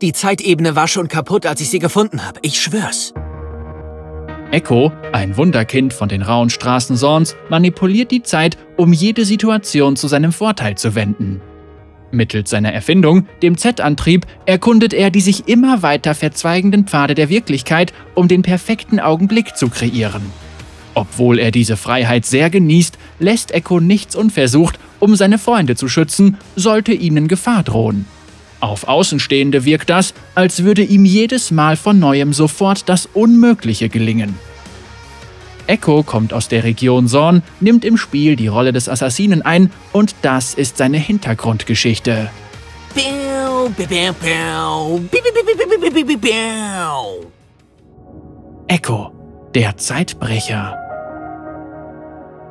Die Zeitebene war schon kaputt, als ich sie gefunden habe. Ich schwör's. Echo, ein Wunderkind von den rauen Straßen Sorns, manipuliert die Zeit, um jede Situation zu seinem Vorteil zu wenden. Mittels seiner Erfindung, dem Z-Antrieb, erkundet er die sich immer weiter verzweigenden Pfade der Wirklichkeit, um den perfekten Augenblick zu kreieren. Obwohl er diese Freiheit sehr genießt, lässt Echo nichts unversucht, um seine Freunde zu schützen, sollte ihnen Gefahr drohen. Auf Außenstehende wirkt das, als würde ihm jedes Mal von neuem sofort das Unmögliche gelingen. Echo kommt aus der Region Zorn, nimmt im Spiel die Rolle des Assassinen ein und das ist seine Hintergrundgeschichte. Echo, der Zeitbrecher.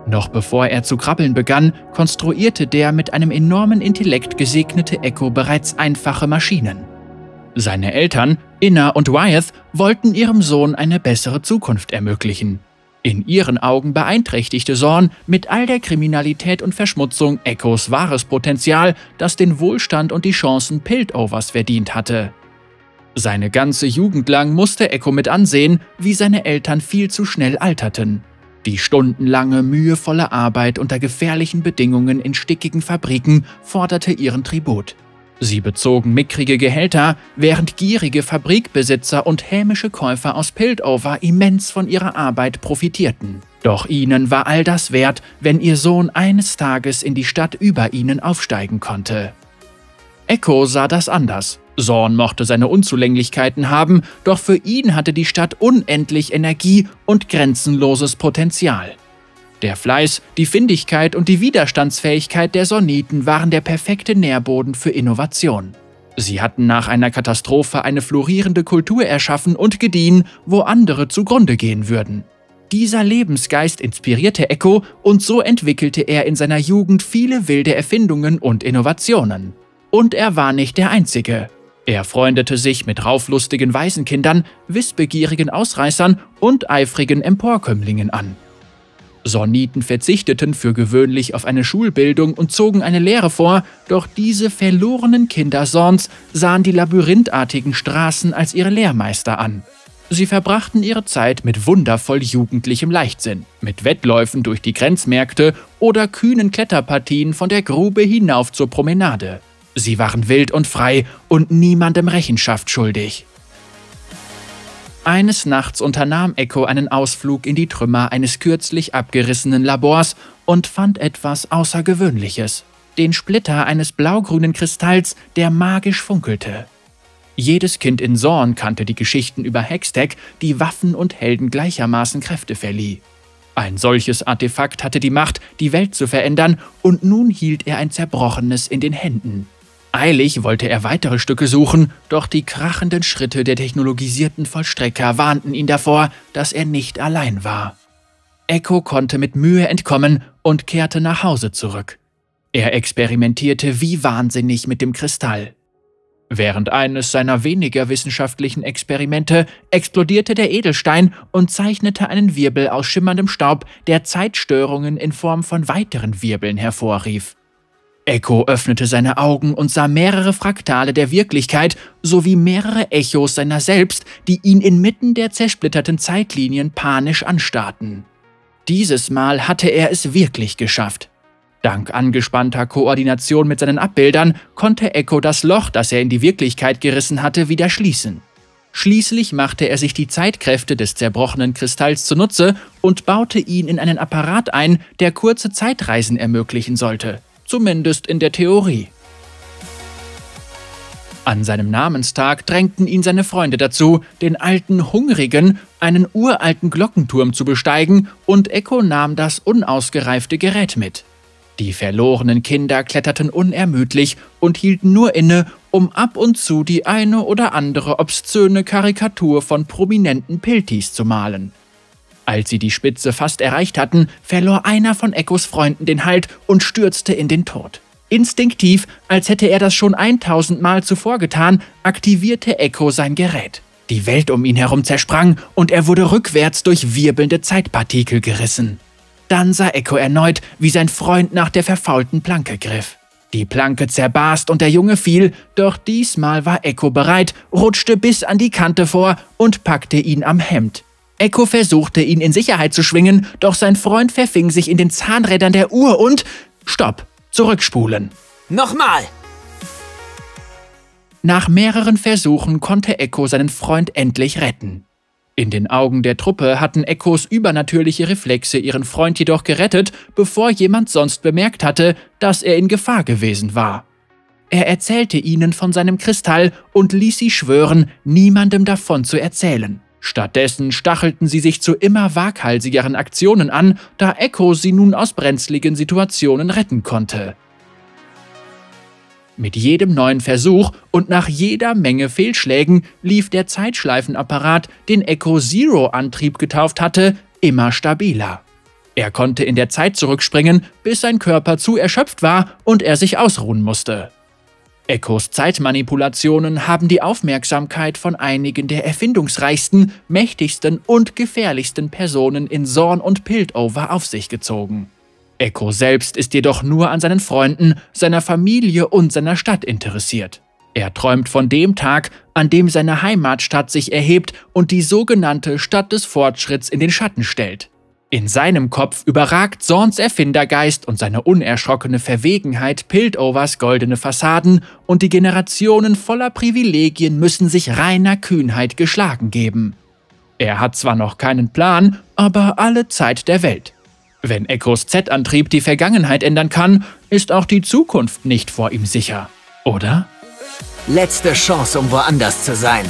Noch bevor er zu krabbeln begann, konstruierte der mit einem enormen Intellekt gesegnete Echo bereits einfache Maschinen. Seine Eltern, Inna und Wyeth, wollten ihrem Sohn eine bessere Zukunft ermöglichen. In ihren Augen beeinträchtigte Zorn mit all der Kriminalität und Verschmutzung Echos wahres Potenzial, das den Wohlstand und die Chancen Piltovers verdient hatte. Seine ganze Jugend lang musste Echo mit ansehen, wie seine Eltern viel zu schnell alterten. Die stundenlange, mühevolle Arbeit unter gefährlichen Bedingungen in stickigen Fabriken forderte ihren Tribut. Sie bezogen mickrige Gehälter, während gierige Fabrikbesitzer und hämische Käufer aus Piltover immens von ihrer Arbeit profitierten. Doch ihnen war all das wert, wenn ihr Sohn eines Tages in die Stadt über ihnen aufsteigen konnte. Echo sah das anders. Zorn mochte seine Unzulänglichkeiten haben, doch für ihn hatte die Stadt unendlich Energie und grenzenloses Potenzial. Der Fleiß, die Findigkeit und die Widerstandsfähigkeit der Soniten waren der perfekte Nährboden für Innovation. Sie hatten nach einer Katastrophe eine florierende Kultur erschaffen und gediehen, wo andere zugrunde gehen würden. Dieser Lebensgeist inspirierte Echo und so entwickelte er in seiner Jugend viele wilde Erfindungen und Innovationen. Und er war nicht der Einzige. Er freundete sich mit rauflustigen Waisenkindern, wissbegierigen Ausreißern und eifrigen Emporkömmlingen an. Soniten verzichteten für gewöhnlich auf eine Schulbildung und zogen eine Lehre vor, doch diese verlorenen Kinder Sorns sahen die labyrinthartigen Straßen als ihre Lehrmeister an. Sie verbrachten ihre Zeit mit wundervoll jugendlichem Leichtsinn, mit Wettläufen durch die Grenzmärkte oder kühnen Kletterpartien von der Grube hinauf zur Promenade. Sie waren wild und frei und niemandem Rechenschaft schuldig. Eines Nachts unternahm Echo einen Ausflug in die Trümmer eines kürzlich abgerissenen Labors und fand etwas Außergewöhnliches. Den Splitter eines blaugrünen Kristalls, der magisch funkelte. Jedes Kind in Zorn kannte die Geschichten über Hextech, die Waffen und Helden gleichermaßen Kräfte verlieh. Ein solches Artefakt hatte die Macht, die Welt zu verändern, und nun hielt er ein zerbrochenes in den Händen. Eilig wollte er weitere Stücke suchen, doch die krachenden Schritte der technologisierten Vollstrecker warnten ihn davor, dass er nicht allein war. Echo konnte mit Mühe entkommen und kehrte nach Hause zurück. Er experimentierte wie wahnsinnig mit dem Kristall. Während eines seiner weniger wissenschaftlichen Experimente explodierte der Edelstein und zeichnete einen Wirbel aus schimmerndem Staub, der Zeitstörungen in Form von weiteren Wirbeln hervorrief. Echo öffnete seine Augen und sah mehrere Fraktale der Wirklichkeit sowie mehrere Echos seiner selbst, die ihn inmitten der zersplitterten Zeitlinien panisch anstarrten. Dieses Mal hatte er es wirklich geschafft. Dank angespannter Koordination mit seinen Abbildern konnte Echo das Loch, das er in die Wirklichkeit gerissen hatte, wieder schließen. Schließlich machte er sich die Zeitkräfte des zerbrochenen Kristalls zunutze und baute ihn in einen Apparat ein, der kurze Zeitreisen ermöglichen sollte zumindest in der Theorie. An seinem Namenstag drängten ihn seine Freunde dazu, den alten Hungrigen, einen uralten Glockenturm zu besteigen, und Echo nahm das unausgereifte Gerät mit. Die verlorenen Kinder kletterten unermüdlich und hielten nur inne, um ab und zu die eine oder andere obszöne Karikatur von prominenten Piltis zu malen. Als sie die Spitze fast erreicht hatten, verlor einer von Echos Freunden den Halt und stürzte in den Tod. Instinktiv, als hätte er das schon 1000 Mal zuvor getan, aktivierte Echo sein Gerät. Die Welt um ihn herum zersprang und er wurde rückwärts durch wirbelnde Zeitpartikel gerissen. Dann sah Echo erneut, wie sein Freund nach der verfaulten Planke griff. Die Planke zerbarst und der Junge fiel, doch diesmal war Echo bereit, rutschte bis an die Kante vor und packte ihn am Hemd. Echo versuchte, ihn in Sicherheit zu schwingen, doch sein Freund verfing sich in den Zahnrädern der Uhr und... Stopp! Zurückspulen. Nochmal! Nach mehreren Versuchen konnte Echo seinen Freund endlich retten. In den Augen der Truppe hatten Echos übernatürliche Reflexe ihren Freund jedoch gerettet, bevor jemand sonst bemerkt hatte, dass er in Gefahr gewesen war. Er erzählte ihnen von seinem Kristall und ließ sie schwören, niemandem davon zu erzählen. Stattdessen stachelten sie sich zu immer waghalsigeren Aktionen an, da Echo sie nun aus brenzligen Situationen retten konnte. Mit jedem neuen Versuch und nach jeder Menge Fehlschlägen lief der Zeitschleifenapparat, den Echo Zero Antrieb getauft hatte, immer stabiler. Er konnte in der Zeit zurückspringen, bis sein Körper zu erschöpft war und er sich ausruhen musste. Echos Zeitmanipulationen haben die Aufmerksamkeit von einigen der erfindungsreichsten, mächtigsten und gefährlichsten Personen in Zorn und Piltover auf sich gezogen. Echo selbst ist jedoch nur an seinen Freunden, seiner Familie und seiner Stadt interessiert. Er träumt von dem Tag, an dem seine Heimatstadt sich erhebt und die sogenannte Stadt des Fortschritts in den Schatten stellt. In seinem Kopf überragt Zorns Erfindergeist und seine unerschrockene Verwegenheit Piltovers goldene Fassaden und die Generationen voller Privilegien müssen sich reiner Kühnheit geschlagen geben. Er hat zwar noch keinen Plan, aber alle Zeit der Welt. Wenn Echos Z-Antrieb die Vergangenheit ändern kann, ist auch die Zukunft nicht vor ihm sicher, oder? Letzte Chance, um woanders zu sein.